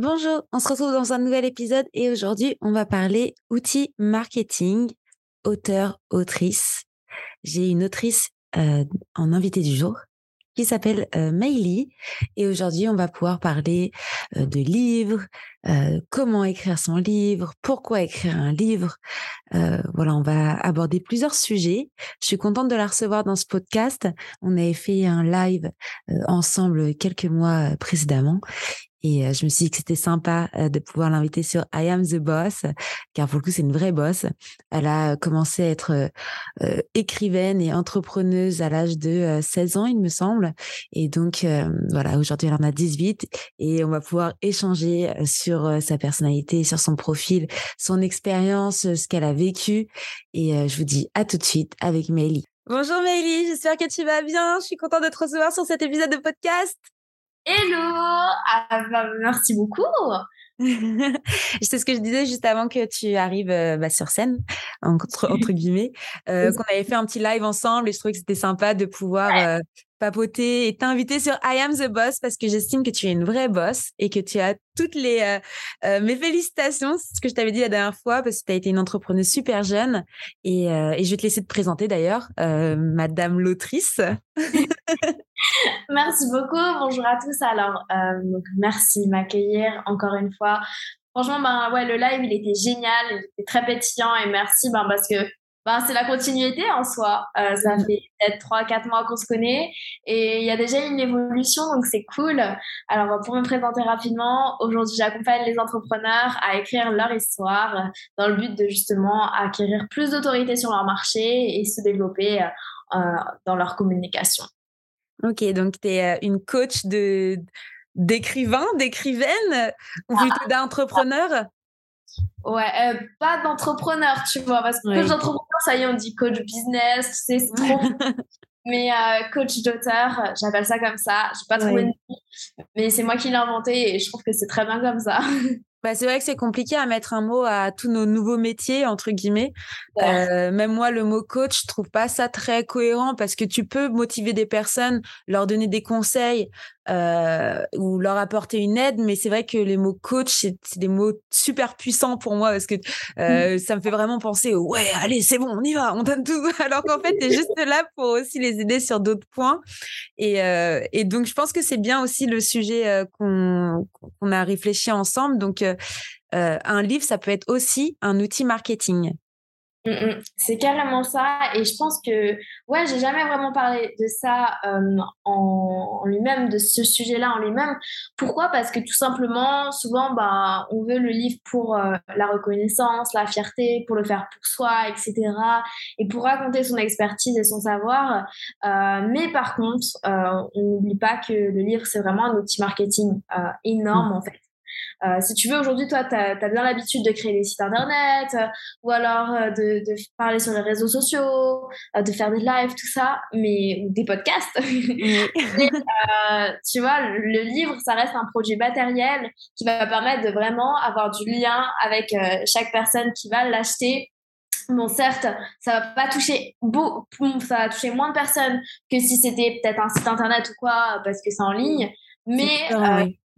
Bonjour, on se retrouve dans un nouvel épisode et aujourd'hui on va parler outils marketing, auteur, autrice. J'ai une autrice euh, en invité du jour qui s'appelle euh. Et aujourd'hui, on va pouvoir parler euh, de livres, euh, comment écrire son livre, pourquoi écrire un livre. Euh, voilà, on va aborder plusieurs sujets. Je suis contente de la recevoir dans ce podcast. On avait fait un live euh, ensemble quelques mois précédemment. Et je me suis dit que c'était sympa de pouvoir l'inviter sur I Am the Boss, car pour le coup, c'est une vraie boss. Elle a commencé à être écrivaine et entrepreneuse à l'âge de 16 ans, il me semble. Et donc, voilà, aujourd'hui, elle en a 18 et on va pouvoir échanger sur sa personnalité, sur son profil, son expérience, ce qu'elle a vécu. Et je vous dis à tout de suite avec Meili. Bonjour Meili, j'espère que tu vas bien. Je suis contente de te recevoir sur cet épisode de podcast. Hello. Ah, bah, Merci beaucoup. C'est ce que je disais juste avant que tu arrives euh, bah, sur scène, entre, entre guillemets, euh, qu'on avait fait un petit live ensemble et je trouvais que c'était sympa de pouvoir euh, papoter et t'inviter sur I Am the Boss parce que j'estime que tu es une vraie boss et que tu as toutes les mes félicitations, c'est ce que je t'avais dit la dernière fois parce que tu as été une entrepreneuse super jeune et, et je vais te laisser te présenter d'ailleurs, Madame l'autrice. merci beaucoup, bonjour à tous. Alors donc merci de m'accueillir encore une fois. Franchement, ben ouais, le live il était génial, il était très pétillant et merci ben parce que ben, c'est la continuité en soi. Euh, ça mm. fait peut-être 3-4 mois qu'on se connaît et il y a déjà une évolution, donc c'est cool. Alors, pour me présenter rapidement, aujourd'hui, j'accompagne les entrepreneurs à écrire leur histoire dans le but de justement acquérir plus d'autorité sur leur marché et se développer euh, dans leur communication. Ok, donc tu es euh, une coach de d'écrivain, d'écrivaine ou ah. plutôt d'entrepreneur Ouais, euh, pas d'entrepreneur, tu vois, parce que coach d'entrepreneur, ça y est, on dit coach business, tu sais, c'est trop. mais euh, coach d'auteur, j'appelle ça comme ça. J'ai pas trouvé de mais c'est moi qui l'ai inventé et je trouve que c'est très bien comme ça. Bah, c'est vrai que c'est compliqué à mettre un mot à tous nos nouveaux métiers, entre guillemets. Euh, même moi, le mot coach, je trouve pas ça très cohérent parce que tu peux motiver des personnes, leur donner des conseils euh, ou leur apporter une aide, mais c'est vrai que les mots coach, c'est des mots super puissants pour moi parce que euh, mmh. ça me fait vraiment penser ouais, allez, c'est bon, on y va, on donne tout. Alors qu'en fait, tu es juste là pour aussi les aider sur d'autres points. Et, euh, et donc, je pense que c'est bien aussi le sujet euh, qu'on qu'on a réfléchi ensemble. Donc, euh, un livre, ça peut être aussi un outil marketing. Mm, mm. C'est carrément ça. Et je pense que, ouais, j'ai jamais vraiment parlé de ça euh, en, lui-même, de ce sujet-là en lui-même. Pourquoi? Parce que tout simplement, souvent, bah, on veut le livre pour euh, la reconnaissance, la fierté, pour le faire pour soi, etc. Et pour raconter son expertise et son savoir. mais par contre, on n'oublie pas que le livre, c'est vraiment un outil marketing énorme, mm. en fait. Euh, si tu veux, aujourd'hui, toi, tu as, bien l'habitude de créer des sites internet euh, ou alors euh, de, de, parler sur les réseaux sociaux, de faire des lives, tout ça, mais ou des podcasts. tu vois, le livre, ça reste un produit matériel qui va permettre de vraiment avoir du lien avec chaque personne qui va l'acheter Bon, certes, ça va pas toucher beaucoup, ça va toucher moins de personnes que si c'était peut-être un site internet ou quoi, parce que c'est en ligne. Mais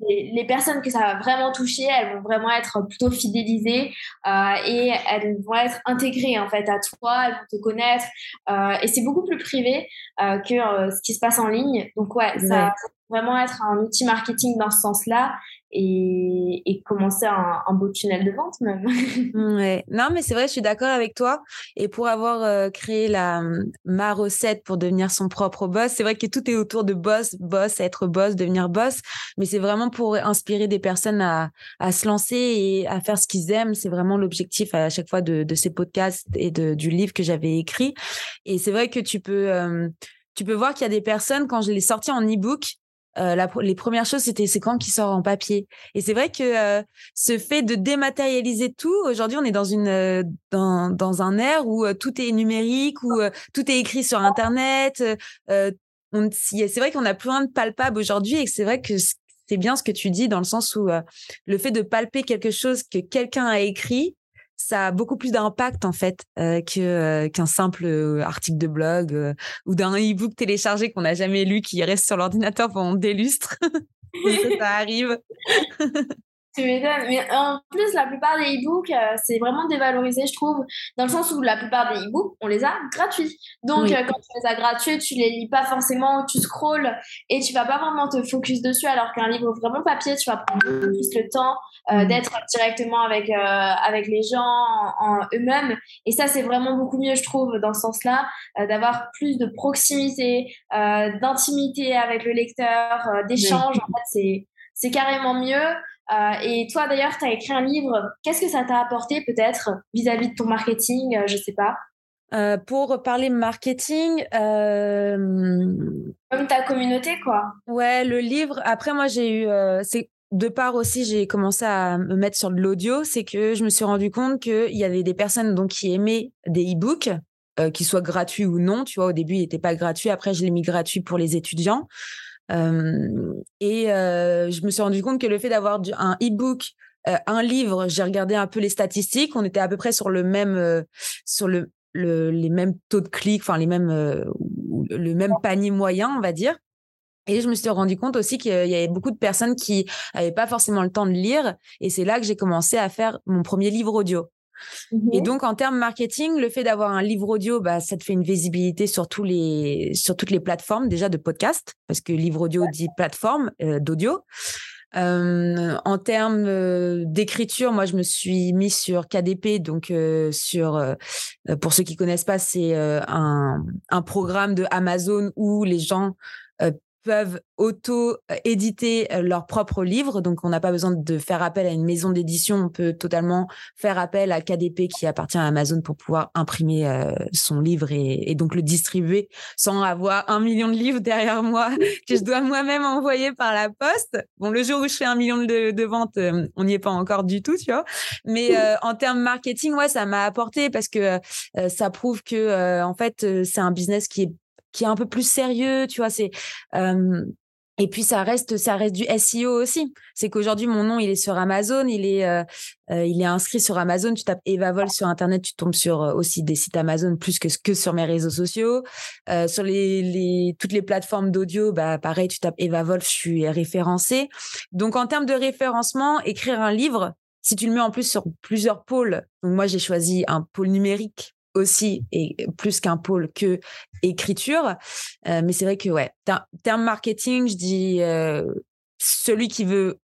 les, personnes que ça va vraiment toucher, elles vont vraiment être plutôt fidélisées euh, et elles vont être intégrées en fait à toi, elles vont te connaître euh, et c'est beaucoup plus privé euh, que euh, ce qui se passe en ligne. Donc ouais, ça va vraiment être un outil marketing dans ce sens-là et, et commencer un, un, beau tunnel de vente même. ouais. Non, mais c'est vrai, je suis d'accord avec toi. Et pour avoir euh, créé la ma recette pour devenir son propre boss, c'est vrai que tout est autour de boss, boss, être boss, devenir boss. Mais c'est vraiment pour inspirer des personnes à, à se lancer et à faire ce qu'ils aiment. C'est vraiment l'objectif à chaque fois de, de ces podcasts et de, du livre que j'avais écrit. Et c'est vrai que tu peux euh, tu peux voir qu'il y a des personnes, quand je l'ai sorti en e-book, euh, les premières choses, c'était c'est quand qui sort en papier. Et c'est vrai que euh, ce fait de dématérialiser tout, aujourd'hui, on est dans une euh, dans, dans un air où tout est numérique, où tout est écrit sur Internet. c'est vrai qu'on a plein de palpables aujourd'hui et c'est vrai que c'est bien ce que tu dis dans le sens où le fait de palper quelque chose que quelqu'un a écrit, ça a beaucoup plus d'impact en fait euh, que euh, qu'un simple euh, article de blog ou d'un e-book téléchargé qu'on n'a jamais lu qui reste sur l'ordinateur pendant des lustres. ça arrive. Tu m'étonnes. Mais en plus, la plupart des e-books, euh, c'est vraiment dévalorisé, je trouve, dans le sens où la plupart des e-books, on les a gratuits. Donc, euh, quand tu les as gratuits, tu les lis pas forcément, tu scrolles et tu vas pas vraiment te focus dessus, alors qu'un livre vraiment papier, tu vas prendre plus le temps euh, mm. d'être directement avec, avec les gens en, eux-mêmes. Et ça, c'est vraiment beaucoup mieux, je trouve, dans ce sens-là, d'avoir plus de proximité, d'intimité avec le lecteur, d'échange. En fait, c'est carrément mieux. Euh, et toi, d'ailleurs, tu as écrit un livre. Qu'est-ce que ça t'a apporté peut-être vis-à-vis de ton marketing Je sais pas? Euh, pour parler marketing, euh... comme ta communauté, quoi. Ouais, le livre. Après, moi, j'ai eu, euh, c'est de part aussi, j'ai commencé à me mettre sur de l'audio. C'est que je me suis rendu compte qu'il y avait des personnes donc qui aimaient des e-books, euh, qu'ils soient gratuits ou non. Tu vois, au début, il n'était pas gratuit. Après, je l'ai mis gratuit pour les étudiants et je me suis rendu compte que le fait d'avoir un e-book, un livre, j'ai regardé un peu les statistiques, on était à peu près sur le même, sur le, les mêmes taux de clics, enfin les mêmes, le même panier moyen, on va dire. Et je me suis rendu compte aussi qu'il y avait beaucoup de personnes qui n'avaient pas forcément le temps de lire. Et c'est là que j'ai commencé à faire mon premier livre audio. Et mmh donc, en termes marketing, le fait d'avoir un livre audio, bah, ça te fait une visibilité sur, tous les, sur toutes les plateformes déjà de podcast, parce que livre audio dit plateforme euh, d'audio. Euh, en termes euh, d'écriture, moi, je me suis mis sur KDP, donc sur, pour ceux qui connaissent pas, c'est un, un programme de Amazon où les gens peuvent auto-éditer leurs propres livres. Donc, on n'a pas besoin de faire appel à une maison d'édition. On peut totalement faire appel à KDP qui appartient à Amazon pour pouvoir imprimer son livre et, donc le distribuer sans avoir un million de livres derrière moi que je dois moi-même envoyer par la poste. Bon, le jour où je fais un million de, ventes, on n'y est pas encore du tout, tu vois. Mais en termes marketing, ouais, ça m'a apporté parce que ça prouve que, en fait, c'est un business qui est qui est un peu plus sérieux, tu vois, c'est et puis ça reste ça reste du SEO aussi. C'est qu'aujourd'hui mon nom il est sur Amazon, il est euh, euh, il est inscrit sur Amazon. Tu tapes Eva Vol sur internet, tu tombes sur euh, aussi des sites Amazon plus que que sur mes réseaux sociaux. sur les, toutes les plateformes d'audio, bah pareil, tu tapes Eva Vol, je suis référencée. Donc en termes de référencement, écrire un livre, si tu le mets en plus sur plusieurs pôles. Moi j'ai choisi un pôle numérique aussi et plus qu'un pôle que écriture. Euh, mais c'est vrai que, ouais, terme marketing, je dis euh, celui qui veut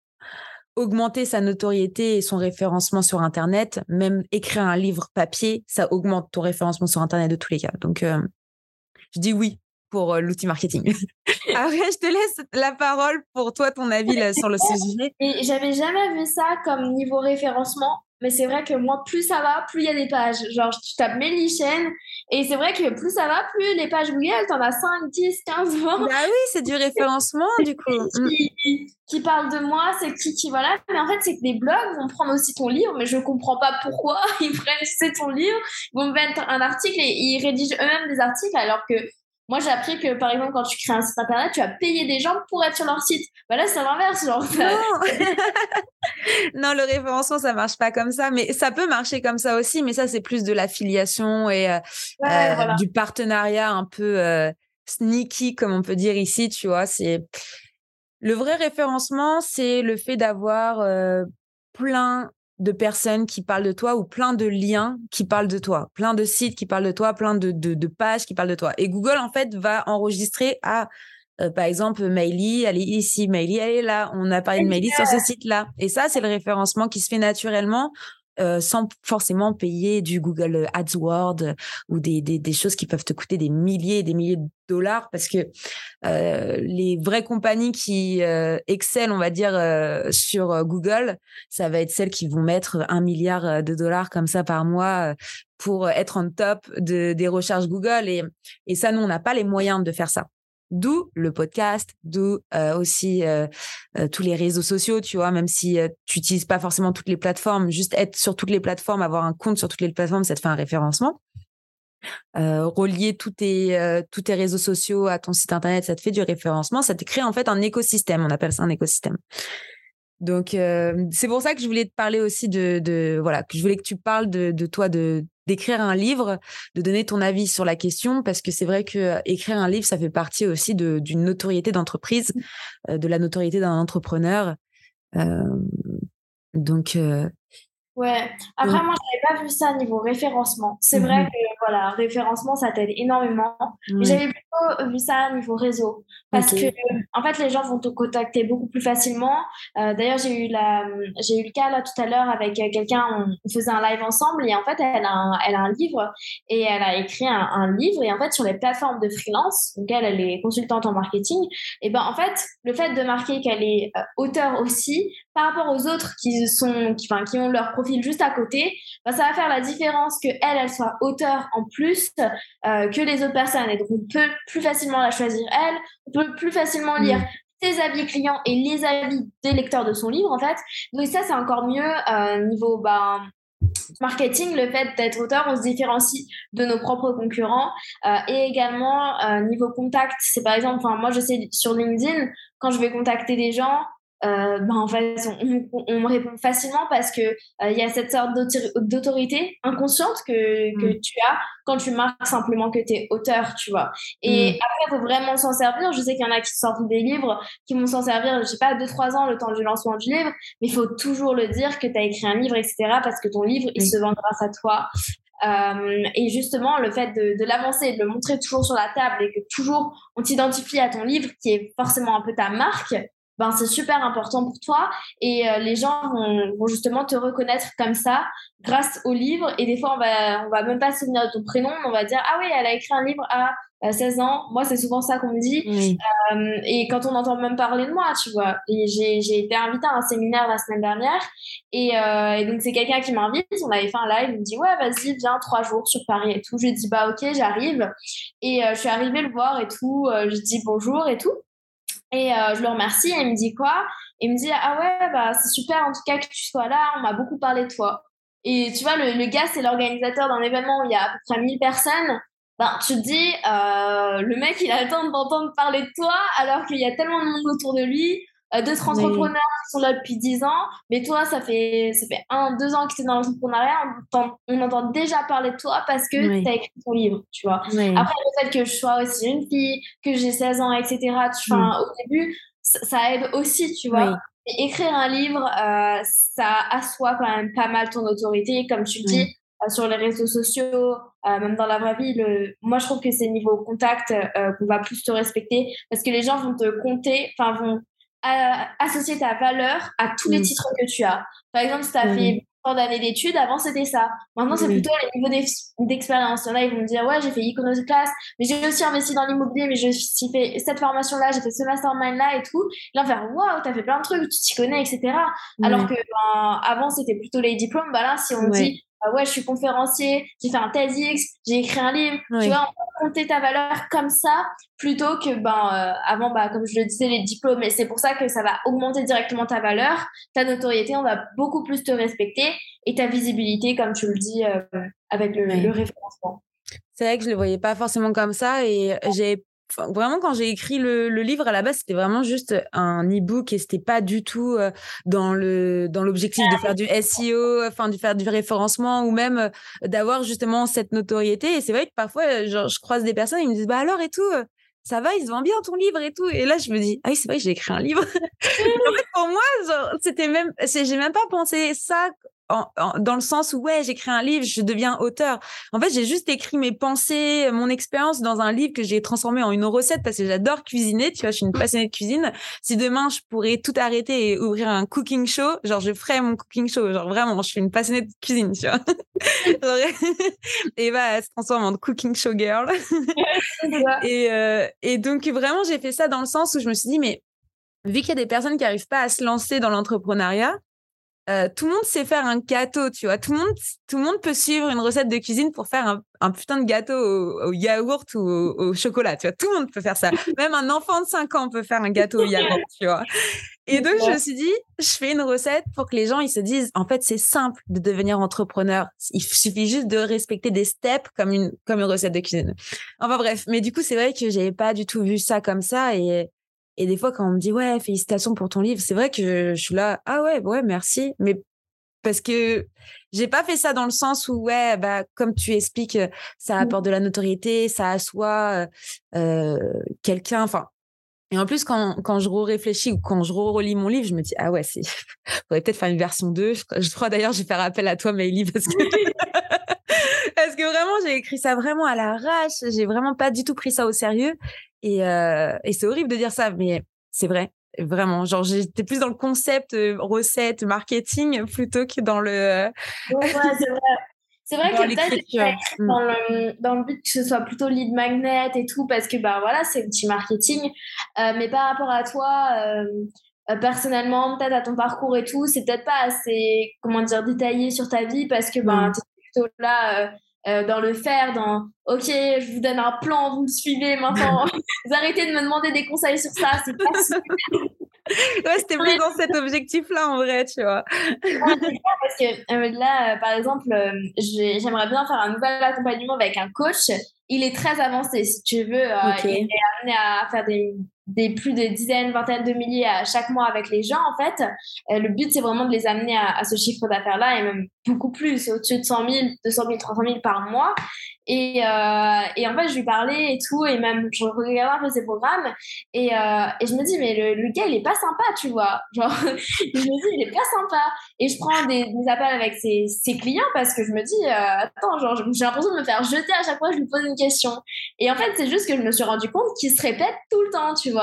augmenter sa notoriété et son référencement sur Internet, même écrire un livre papier, ça augmente ton référencement sur Internet de tous les cas. Donc, euh, je dis oui pour l'outil marketing. Après, je te laisse la parole pour toi, ton avis sur le sujet. Et j'avais jamais vu ça comme niveau référencement. Mais c'est vrai que moi, plus ça va, plus il y a des pages. Genre, tu tapes Mélie et c'est vrai que plus ça va, plus les pages Google, t'en as 5, 10, 15, 20. Bah oui, c'est du référencement, du coup. qui, qui, parlent de moi, c'est qui, qui, voilà. Mais en fait, c'est que les blogs vont prendre aussi ton livre, mais je comprends pas pourquoi ils prennent, c'est ton livre, ils vont mettre un article et ils rédigent eux-mêmes des articles, alors que moi, j'ai appris que, par exemple, quand tu crées un site internet, tu vas payer des gens pour être sur leur site. Bah là, c'est l'inverse. Genre, non. non, le référencement, ça marche pas comme ça. Mais ça peut marcher comme ça aussi. Mais ça, c'est plus de l'affiliation et euh, euh, du partenariat un peu euh, sneaky, comme on peut dire ici. Tu vois, c'est le vrai référencement, c'est le fait d'avoir plein de personnes qui parlent de toi ou plein de liens qui parlent de toi, plein de sites qui parlent de toi, plein de, de, pages qui parlent de toi. Et Google, en fait, va enregistrer à, euh, par exemple, Maily, elle est ici, Maily, elle est là, on a parlé de Maily sur ce site-là. Et ça, c'est le référencement qui se fait naturellement sans forcément payer du Google AdWords ou des, des, choses qui peuvent te coûter des milliers et des milliers de dollars parce que les vraies compagnies qui excellent, on va dire, sur Google, ça va être celles qui vont mettre un milliard de dollars comme ça par mois pour être en top de, des recherches Google. Et, et ça, nous, on n'a pas les moyens de faire ça. D'où le podcast, d'où euh, aussi euh, euh, tous les réseaux sociaux, tu vois, même si tu n'utilises pas forcément toutes les plateformes, juste être sur toutes les plateformes, avoir un compte sur toutes les plateformes, ça te fait un référencement. relier tous tes, tous tes réseaux sociaux à ton site internet, ça te fait du référencement, ça te crée en fait un écosystème, on appelle ça un écosystème. Donc c'est pour ça que je voulais te parler aussi de, de, voilà, que je voulais que tu parles de, de toi, de d'écrire un livre, de donner ton avis sur la question, parce que c'est vrai que euh, écrire un livre, ça fait partie aussi d'une notoriété d'entreprise, mmh. euh, de la notoriété d'un entrepreneur. Euh, donc, Ouais. Après, moi, je n'avais pas vu ça niveau référencement. C'est vrai mmh que, voilà, référencement, ça t'aide énormément. Mais j'avais plutôt vu ça niveau réseau. Parce que, en fait, les gens vont te contacter beaucoup plus facilement. Euh, d'ailleurs, j'ai eu, la, j'ai eu le cas là tout à l'heure avec euh, quelqu'un, on, faisait un live ensemble et en fait, elle a un, elle a un livre et elle a écrit un, livre. Et en fait, sur les plateformes de freelance, donc elle, elle est consultante en marketing, et ben en fait, le fait de marquer qu'elle est euh, auteur aussi, par rapport aux autres qui, sont, qui, enfin, qui ont leur juste à côté, bah, ça va faire la différence que elle, elle soit auteur en plus euh, que les autres personnes. Et donc, on peut plus facilement la choisir elle, on peut plus facilement lire mm. ses avis clients et les avis des lecteurs de son livre, en fait. Donc, ça, c'est encore mieux euh, niveau bah, marketing, le fait d'être auteur, on se différencie de nos propres concurrents. Euh, et également, niveau contact, c'est par exemple, moi, je sais sur LinkedIn, quand je vais contacter des gens, euh, ben en fait, on, me répond facilement parce que euh, il y a cette sorte d'autorité inconsciente que, que mm. tu as quand tu marques simplement que tu es auteur, tu vois. Et mm. après, il faut vraiment s'en servir. Je sais qu'il y en a qui sortent des livres, qui vont s'en servir, je sais pas, 2-3 ans le temps du lancement du livre, mais il faut toujours le dire que tu as écrit un livre, etc. parce que ton livre, il se vend grâce à toi. Euh, et justement, le fait de, de l'avancer, de le montrer toujours sur la table et que toujours on t'identifie à ton livre qui est forcément un peu ta marque, ben c'est super important pour toi. Et euh, les gens vont, vont, justement te reconnaître comme ça grâce au livre. Et des fois on va on va même pas se souvenir de ton prénom on va dire ah oui elle a écrit un livre à 16 ans. Moi c'est souvent ça qu'on me dit. Euh, et quand on entend même parler de moi tu vois. Et j'ai j'ai été invitée à un séminaire la semaine dernière. Et, euh, et donc c'est quelqu'un qui m'invite. On avait fait un live. Il me dit ouais vas-y viens trois jours sur Paris et tout. Je dis bah ok j'arrive. Et je suis arrivée le voir et tout. Je dis bonjour et tout et euh, je le remercie et il me dit quoi? Il me dit Ah ouais, bah, c'est super en tout cas que tu sois là, on m'a beaucoup parlé de toi. Et tu vois, le, le gars, c'est l'organisateur d'un événement où il y a à peu près 1000 personnes. Ben, tu te dis, euh, le mec, il attend d'entendre parler de toi alors qu'il y a tellement de monde autour de lui. Euh, d'autres entrepreneurs qui sont là depuis 10 ans, mais toi, ça fait, ça fait un, deux ans que tu es dans l'entrepreneuriat, on, entend déjà parler de toi parce que tu as écrit ton livre, tu vois. Après, le fait que je sois aussi une fille, que j'ai 16 ans, etc., tu, au début, ça, aide aussi, tu vois. écrire un livre, euh, ça assoit quand même pas mal ton autorité, comme tu le dis, euh, sur les réseaux sociaux, même dans la vraie vie. Le... Moi, je trouve que c'est niveau contact qu'on va plus te respecter parce que les gens vont te compter, enfin, vont associer ta valeur à tous les mm. titres que tu as. Par exemple, si tu as mm. fait tant d'années d'études, avant c'était ça. Maintenant, c'est plutôt les niveaux d'expérience. Il y en a, ils vont me dire, ouais, j'ai fait Iconoclast, mais j'ai aussi investi dans l'immobilier, mais j'ai aussi fait cette formation-là, j'ai fait ce mastermind-là et tout. Là, on va faire, waouh, t'as fait plein de trucs, tu t'y connais, etc. Alors que ben, avant, c'était plutôt les diplômes. Bah là, si on dit, ah ouais, je suis conférencier, j'ai fait un TEDx, j'ai écrit un livre. Tu vois, on peut compter ta valeur comme ça plutôt que, ben, euh, avant, bah, comme je le disais, les diplômes. Et c'est pour ça que ça va augmenter directement ta valeur, ta notoriété, on va beaucoup plus te respecter et ta visibilité, comme tu le dis, euh, avec le, le référencement. C'est vrai que je ne le voyais pas forcément comme ça et j'ai vraiment, quand j'ai écrit le, livre à la base, c'était vraiment juste un e-book et c'était pas du tout euh, dans le dans l'objectif de faire du SEO, enfin de faire du référencement ou même euh, d'avoir justement cette notoriété. Et c'est vrai que parfois, euh, genre, je croise des personnes, ils me disent bah alors et tout. ça va, il se vend bien ton livre et tout? Et là, je me dis, ah oui, c'est vrai j'ai écrit un livre. en fait, pour moi, c'était même, j'ai même pas pensé ça dans le sens où ouais, j'écris un livre, je deviens auteur. En fait, j'ai juste écrit mes pensées, mon expérience dans un livre que j'ai transformé en une recette parce que j'adore cuisiner. Tu vois, je suis une passionnée de cuisine. Si demain je pourrais tout arrêter et ouvrir un cooking show, genre je ferais mon cooking show. Genre vraiment, je suis une passionnée de cuisine, tu vois. et bah, elle se transforme en cooking show girl. et, euh, et donc vraiment, j'ai fait ça dans le sens où je me suis dit mais vu qu'il y a des personnes qui n'arrivent pas à se lancer dans l'entrepreneuriat, euh, tout le monde sait faire un gâteau, tu vois. Tout le monde, tout le monde peut suivre une recette de cuisine pour faire un, un putain de gâteau au, yaourt ou au, chocolat, tu vois. Tout le monde peut faire ça. Même un enfant de 5 ans peut faire un gâteau au yaourt, tu vois. Et donc, je me suis dit, je fais une recette pour que les gens, ils se disent, en fait, c'est simple de devenir entrepreneur. Il suffit juste de respecter des steps comme une, comme une recette de cuisine. Enfin bref. Mais du coup, c'est vrai que j'avais pas du tout vu ça comme ça et, et des fois, quand on me dit ouais, félicitations pour ton livre, c'est vrai que je, suis là, ah ouais, ouais, merci. Mais parce que j'ai pas fait ça dans le sens où ouais, bah comme tu expliques, ça mmh. apporte de la notoriété, ça assoit euh, quelqu'un. Enfin, et en plus, quand, quand je réfléchis ou quand je relis mon livre, je me dis, ah ouais, c'est, faudrait peut-être faire une version 2. Je, crois d'ailleurs, je vais faire appel à toi, Maëlie, parce que, parce que vraiment, j'ai écrit ça vraiment à l'arrache. J'ai vraiment pas du tout pris ça au sérieux. Et, euh, et c'est horrible de dire ça, mais c'est vrai. Vraiment, genre j'étais plus dans le concept euh, recette, marketing plutôt que dans le. ouais, c'est vrai. C'est vrai que peut-être dans le, dans le but que ce soit plutôt lead magnet et tout, parce que bah voilà, c'est petit marketing. Euh, mais par rapport à toi, personnellement, peut-être à ton parcours et tout, c'est peut-être pas assez, comment dire, détaillé sur ta vie parce que bah, tu es plutôt là euh, dans le faire, dans OK, je vous donne un plan, vous me suivez maintenant. vous arrêtez de me demander des conseils sur ça, c'est pas ouais, c'était plus dans cet objectif-là en vrai, tu vois. parce que euh, là, euh, par exemple, j'aimerais bien faire un nouvel accompagnement avec un coach. Il est très avancé, si tu veux. Il est amené à faire des des plus de dizaines, vingtaines de milliers à chaque mois avec les gens, en fait. Euh, le but, c'est vraiment de les amener à, ce chiffre d'affaires-là et même beaucoup plus, au-dessus de 100 000, 200 000, 300 000 par mois. Et, euh, et en fait, je lui parlais et tout, et même je regardais un peu ses programmes, et, euh, et je me dis, mais le, gars, il est pas sympa, tu vois. Genre, je me dis, il est pas sympa. Et je prends des, appels avec ses, clients parce que je me dis, attends, genre, j'ai l'impression de me faire jeter à chaque fois je lui pose une question. Et en fait, c'est juste que je me suis rendu compte qu'il se répète tout le temps, tu.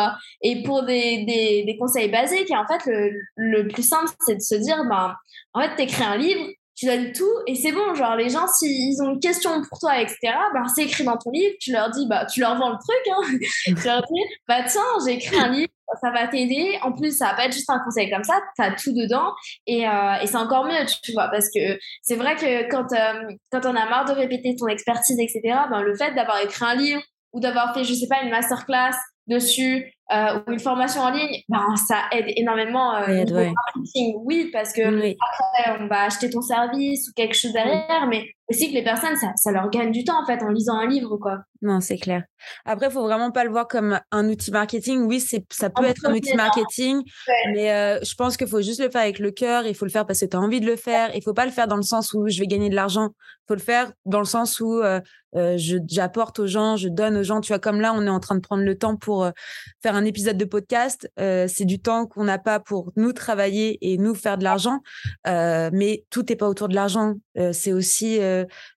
Et pour des, des, conseils basiques, et en fait, le, le plus simple, c'est de se dire, ben, en fait, t'écris un livre, tu donnes tout et c'est bon. Genre, les gens, s'ils ont une question pour toi, etc., ben, c'est écrit dans ton livre. Tu leur dis, bah, tu leur vends le truc. Hein. tu leur dis, bah, tiens, j'ai écrit un livre, ça va t'aider. En plus, ça va pas être juste un conseil comme ça, tu as tout dedans. Et, euh, et c'est encore mieux, tu vois, parce que c'est vrai que quand, euh, quand on a marre de répéter ton expertise, etc., ben, le fait d'avoir écrit un livre ou d'avoir fait, je sais pas, une masterclass dessus euh, ou une formation en ligne, ben, ça aide énormément euh, marketing. Oui, parce que après, on va acheter ton service ou quelque chose derrière, mais aussi que les personnes, ça, ça, leur gagne du temps en fait en lisant un livre, quoi. Non, c'est clair. Après, il faut vraiment pas le voir comme un outil marketing. Oui, c'est ça peut être un outil marketing, mais euh, je pense qu'il faut juste le faire avec le cœur. Il faut le faire parce que tu as envie de le faire. Il faut pas le faire dans le sens où je vais gagner de l'argent. Il faut le faire dans le sens où euh, euh, j'apporte aux gens, je donne aux gens. Tu vois, comme là, on est en train de prendre le temps pour faire un épisode de podcast. c'est du temps qu'on n'a pas pour nous travailler et nous faire de l'argent. mais tout n'est pas autour de l'argent. C'est aussi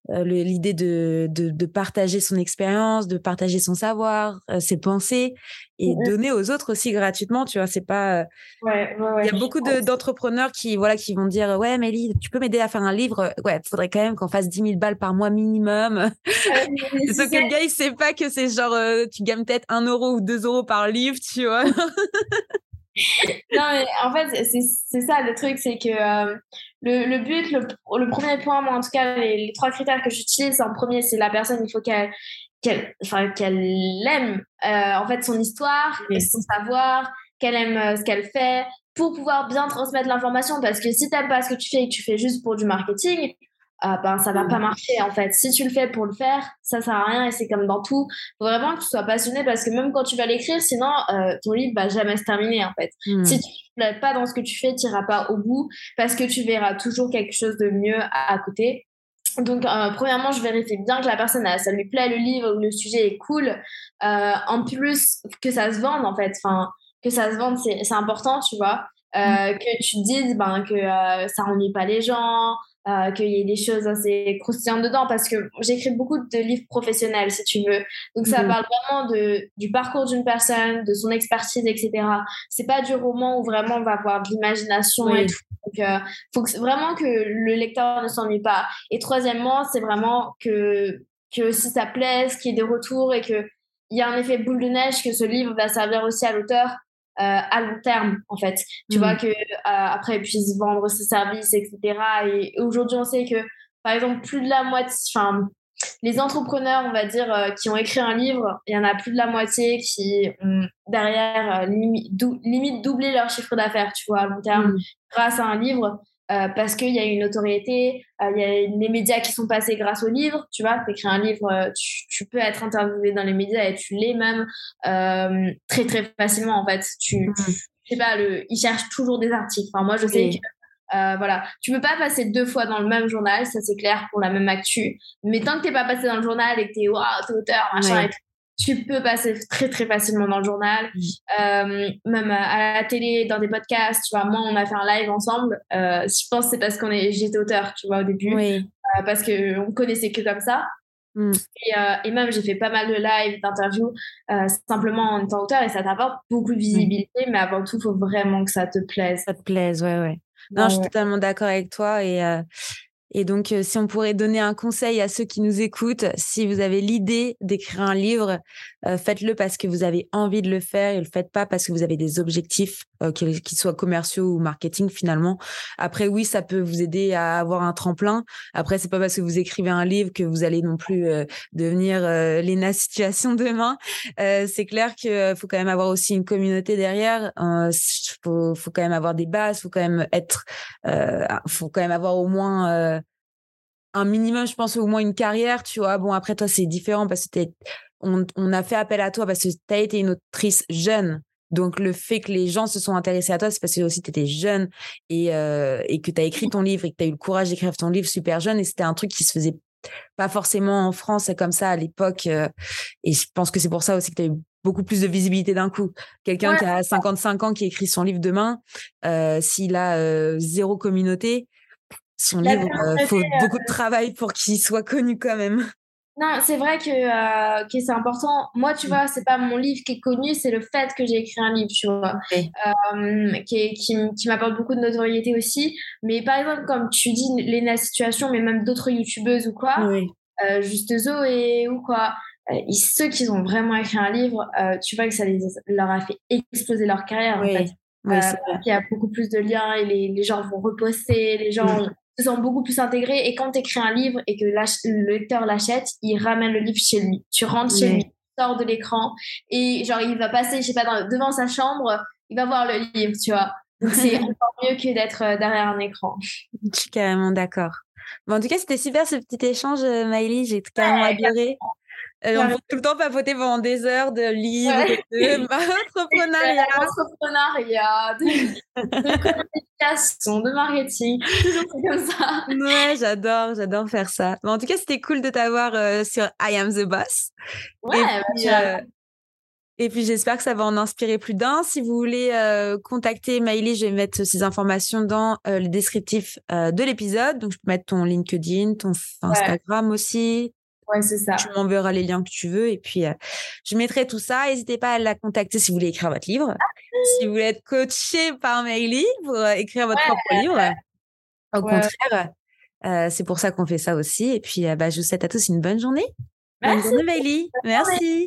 l'idée de, de, de partager son expérience de partager son savoir, euh, ses pensées et mmh donner aux autres aussi gratuitement. Tu vois, c'est pas. Il y a beaucoup d'entrepreneurs qui voilà qui vont dire ouais Mélie, tu peux m'aider à faire un livre? Ouais, il faudrait quand même qu'on fasse 10 000 balles par mois minimum. Sauf que le gars il sait pas que c'est genre tu gagnes peut-être 1 euro ou 2 euros par livre, tu vois? Non, mais en fait, c'est ça le truc, c'est que le, le, but, le, le, premier point, moi en tout cas, les, les trois critères que j'utilise, en premier, c'est la personne, il faut qu'elle qu'elle enfin, qu'elle aime euh, en fait son histoire, son savoir, qu'elle aime euh, ce qu'elle fait pour pouvoir bien transmettre l'information. Parce que si tu n'aimes pas ce que tu fais et que tu fais juste pour du marketing, euh, ben ça va pas marcher en fait. Si tu le fais pour le faire, ça sert à rien et c'est comme dans tout. Faut vraiment que tu sois passionné parce que même quand tu vas l'écrire, sinon ton livre va jamais se terminer en fait. Hmm. Si tu ne pas dans ce que tu fais, tu n'iras pas au bout parce que tu verras toujours quelque chose de mieux à, à côté. Donc, euh, premièrement, je vérifie bien que la personne, ça lui plaît le livre ou le sujet est cool. Euh, en plus, que ça se vende, en fait. Enfin, que ça se vende, c'est important, tu vois. mm. que tu te dises ben, que ça ennuie pas les gens, euh, qu'il y ait des choses assez croustillantes dedans parce que j'écris beaucoup de livres professionnels si tu veux. Donc ça mhm. parle vraiment de du parcours d'une personne de son expertise etc c'est pas du roman où vraiment on va avoir de l'imagination et tout. Donc euh, faut que, vraiment que le lecteur ne s'ennuie pas. Et troisièmement c'est vraiment que que aussi ça plaise qu'il y ait des retours et que il y a un effet boule de neige que ce livre va servir aussi à l'auteur à long terme en fait tu vois mm. que euh, après puisse vendre ses services etc et aujourd'hui on sait que par exemple plus de la moitié enfin les entrepreneurs on va dire euh, qui ont écrit un livre il y en a plus de la moitié qui ont derrière limite doublé leur chiffre d'affaires tu vois à long terme mm. grâce à un livre euh, parce qu'il y a une autorité, euh, il y a les médias qui sont passés grâce au livre. Tu vois, tu écris un livre, euh, tu, peux être interviewé dans les médias et tu l'es même très très facilement en fait. Tu, mm. sais pas, le, ils cherchent toujours des articles. Enfin, moi je sais que voilà, tu peux pas passer deux fois dans le même journal, ça c'est clair pour la même actu. Mais tant que t'es pas passé dans le journal et que t'es waouh, t'es auteur, machin, et tu peux passer très très facilement dans le journal, euh, même à la télé, dans des podcasts. Tu vois, moi, on a fait un live ensemble. Euh, je pense que c'est parce qu'on est, j'étais auteur, tu vois, au début, oui. euh, parce que on connaissait que comme ça. Mm. Et, et, même, j'ai fait pas mal de lives, d'interviews, simplement en étant auteur, et ça t'apporte beaucoup de visibilité. Mais avant tout, il faut vraiment que ça te plaise. Ça te plaise, ouais, ouais. Non, je suis totalement d'accord avec toi et et donc, euh, si on pourrait donner un conseil à ceux qui nous écoutent, si vous avez l'idée d'écrire un livre, euh, faites-le parce que vous avez envie de le faire et le faites pas parce que vous avez des objectifs, euh, qu'ils soient commerciaux ou marketing finalement. Après, oui, ça peut vous aider à avoir un tremplin. Après, c'est pas parce que vous écrivez un livre que vous allez non plus devenir l'ENA situation demain. c'est clair qu'il faut quand même avoir aussi une communauté derrière. Faut, faut, quand même avoir des bases, faut quand même être, faut quand même avoir au moins un minimum, je pense, au moins une carrière, tu vois. Bon, après, toi, c'est différent parce que on, on, a fait appel à toi parce que tu as été une autrice jeune. Donc, le fait que les gens se sont intéressés à toi, c'est parce que aussi tu étais jeune et, euh, et que tu as écrit ton livre et que tu as eu le courage d'écrire ton livre super jeune. Et c'était un truc qui se faisait pas forcément en France comme ça à l'époque. Euh, et je pense que c'est pour ça aussi que tu as eu beaucoup plus de visibilité d'un coup. Quelqu'un qui a 55 ans, qui écrit son livre demain, euh, s'il a euh, zéro communauté, son livre, il faut beaucoup de travail pour qu'il soit connu quand même. Non, c'est vrai que, euh, que c'est important. Moi, tu vois, c'est pas mon livre qui est connu, c'est le fait que j'ai écrit un livre, tu vois, euh, qui, qui, qui m'apporte beaucoup de notoriété aussi. Mais par exemple, comme tu dis, Léna Situation, mais même d'autres youtubeuses ou quoi, euh, juste Zoé ou quoi, ceux qui ont vraiment écrit un livre, tu vois que ça les, leur a fait exploser leur carrière, en fait. il y a beaucoup plus de liens et les, les gens vont reposter, les gens mmh se sent beaucoup plus intégré. Et quand tu écris un livre et que le lecteur l'achète, il ramène le livre chez lui. Tu rentres chez lui, tu sors de l'écran et genre il va passer, je sais pas, devant sa chambre, il va voir le livre, tu vois. Donc c'est encore mieux que d'être euh, derrière un écran. Je suis carrément d'accord. Bon, en tout cas, c'était super ce petit échange, euh, Maëlie. J'ai carrément adoré. Euh, on peut tout le temps papoter pendant des heures de livres, de entrepreneuriat. entrepreneuriat, de, communication, de marketing, toujours comme ça. Ouais, j'adore, j'adore faire ça. Mais en tout cas, c'était cool de t'avoir euh, sur I Am the Boss. Ouais, et puis, euh, et puis j'espère que ça va en inspirer plus d'un. Si vous voulez contacter Maïli, je vais mettre ces informations dans le descriptif de l'épisode. Donc je peux mettre ton LinkedIn, ton Instagram aussi, Ouais, c'est ça. Tu m'enverras les liens que tu veux et puis euh, je mettrai tout ça. N'hésitez pas à la contacter si vous voulez écrire votre livre. si vous voulez être coaché par Maïli pour euh, écrire votre propre livre. Au contraire, euh, c'est pour ça qu'on fait ça aussi. Et puis, bah, je vous souhaite à tous une bonne journée. Bonne journée, Maïli. Merci.